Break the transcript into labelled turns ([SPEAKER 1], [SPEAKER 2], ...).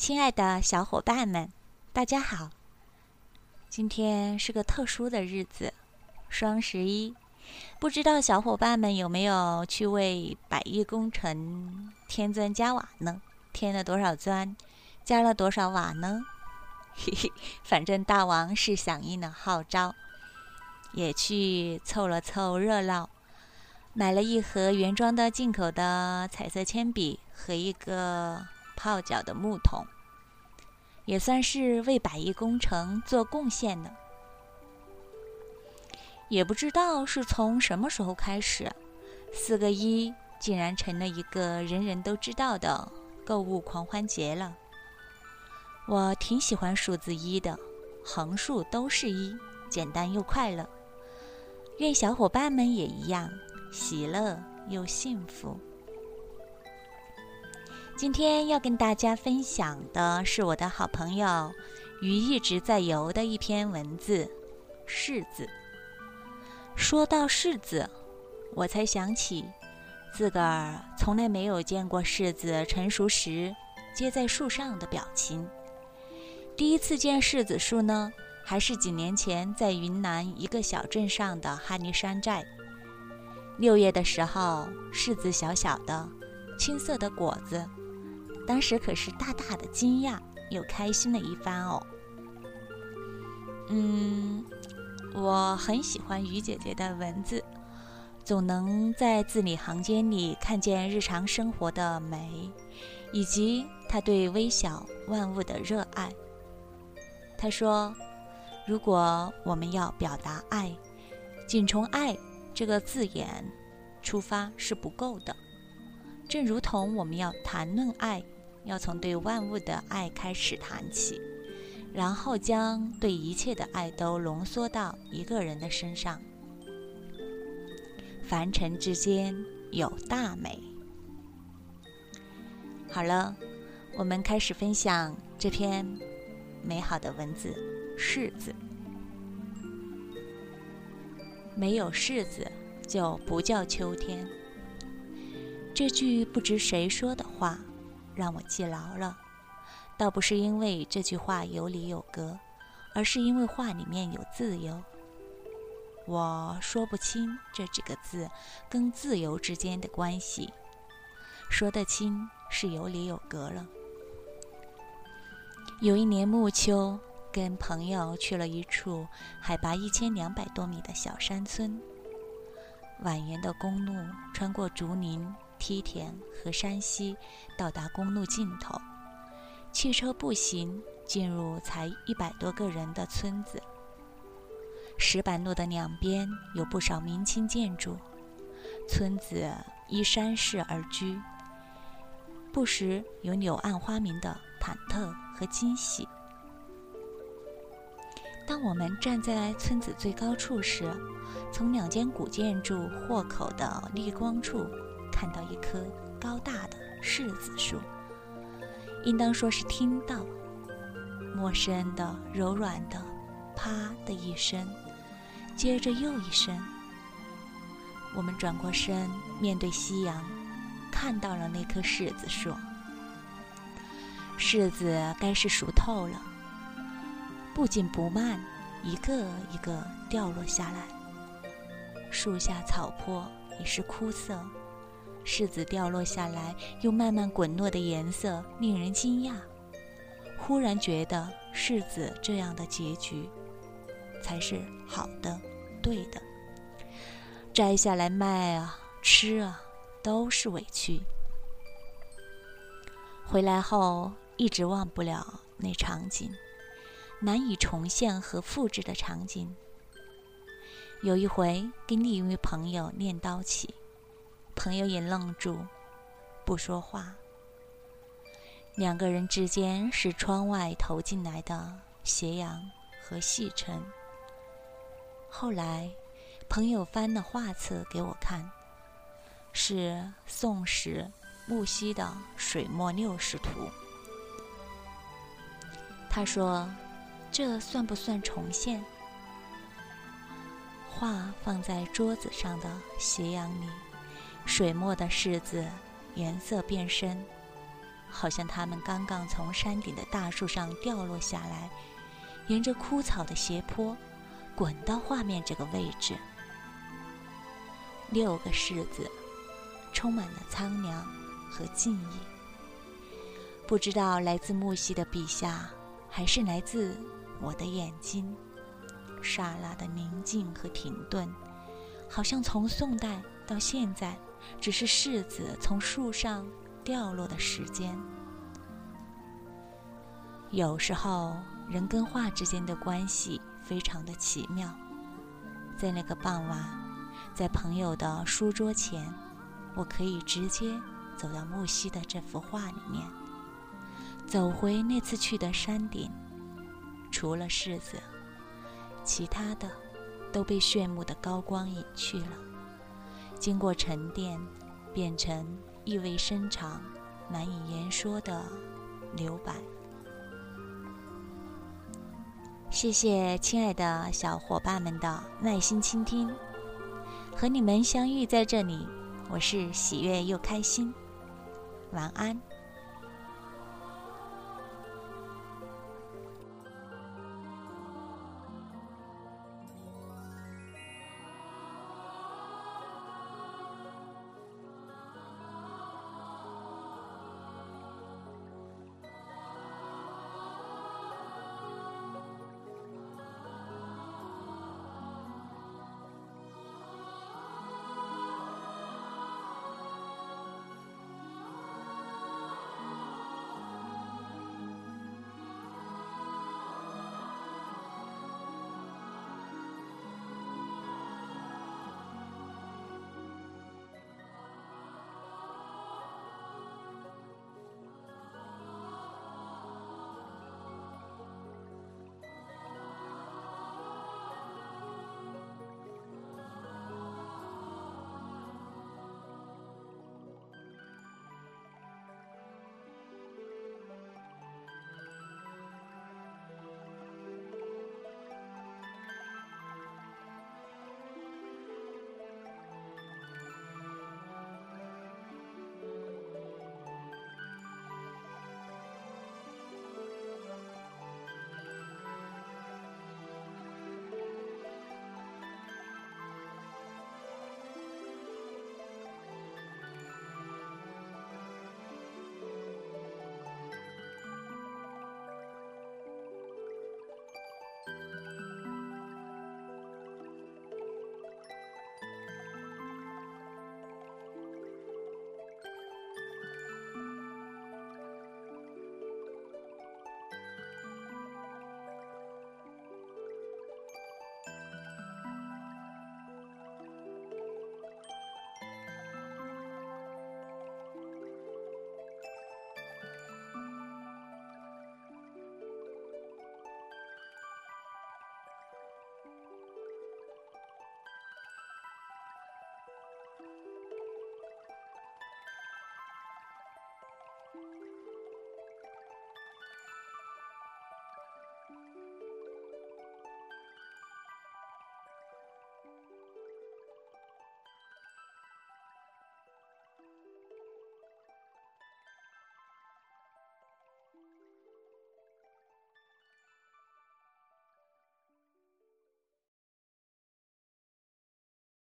[SPEAKER 1] 亲爱的小伙伴们，大家好！今天是个特殊的日子，双十一。不知道小伙伴们有没有去为百亿工程添砖加瓦呢？添了多少砖，加了多少瓦呢？嘿嘿，反正大王是响应了号召，也去凑了凑热闹，买了一盒原装的进口的彩色铅笔和一个泡脚的木桶，也算是为百亿工程做贡献了。也不知道是从什么时候开始，四个一竟然成了一个人人都知道的购物狂欢节了。我挺喜欢数字一的，横竖都是一，简单又快乐。愿小伙伴们也一样，喜乐又幸福。今天要跟大家分享的是我的好朋友鱼一直在游的一篇文字——柿子。说到柿子，我才想起自个儿从来没有见过柿子成熟时结在树上的表情。第一次见柿子树呢，还是几年前在云南一个小镇上的哈尼山寨。六月的时候，柿子小小的、青色的果子，当时可是大大的惊讶又开心了一番哦。嗯。我很喜欢于姐姐的文字，总能在字里行间里看见日常生活的美，以及她对微小万物的热爱。她说：“如果我们要表达爱，仅从‘爱’这个字眼出发是不够的。正如同我们要谈论爱，要从对万物的爱开始谈起。”然后将对一切的爱都浓缩到一个人的身上。凡尘之间有大美。好了，我们开始分享这篇美好的文字。柿子，没有柿子就不叫秋天。这句不知谁说的话，让我记牢了。倒不是因为这句话有理有格，而是因为话里面有自由。我说不清这几个字跟自由之间的关系，说得清是有理有格了。有一年暮秋，跟朋友去了一处海拔一千两百多米的小山村。蜿蜒的公路穿过竹林、梯田和山溪，到达公路尽头。汽车步行进入才一百多个人的村子。石板路的两边有不少明清建筑，村子依山势而居，不时有柳暗花明的忐忑和惊喜。当我们站在村子最高处时，从两间古建筑豁口的逆光处，看到一棵高大的柿子树。应当说是听到，陌生的、柔软的，啪的一声，接着又一声。我们转过身，面对夕阳，看到了那棵柿子树。柿子该是熟透了，不紧不慢，一个一个掉落下来。树下草坡已是枯色。柿子掉落下来，又慢慢滚落的颜色令人惊讶。忽然觉得柿子这样的结局才是好的、对的。摘下来卖啊、吃啊，都是委屈。回来后一直忘不了那场景，难以重现和复制的场景。有一回跟另一位朋友练刀起。朋友也愣住，不说话。两个人之间是窗外投进来的斜阳和细尘。后来，朋友翻了画册给我看，是宋时木溪的水墨六十图。他说：“这算不算重现？”画放在桌子上的斜阳里。水墨的柿子颜色变深，好像它们刚刚从山顶的大树上掉落下来，沿着枯草的斜坡，滚到画面这个位置。六个柿子，充满了苍凉和敬意。不知道来自木西的笔下，还是来自我的眼睛，刹那的宁静和停顿，好像从宋代到现在，只是柿子从树上掉落的时间。有时候，人跟画之间的关系非常的奇妙。在那个傍晚，在朋友的书桌前，我可以直接走到木西的这幅画里面。走回那次去的山顶，除了柿子，其他的都被炫目的高光隐去了。经过沉淀，变成意味深长、难以言说的留白。谢谢亲爱的小伙伴们的耐心倾听，和你们相遇在这里，我是喜悦又开心。晚安。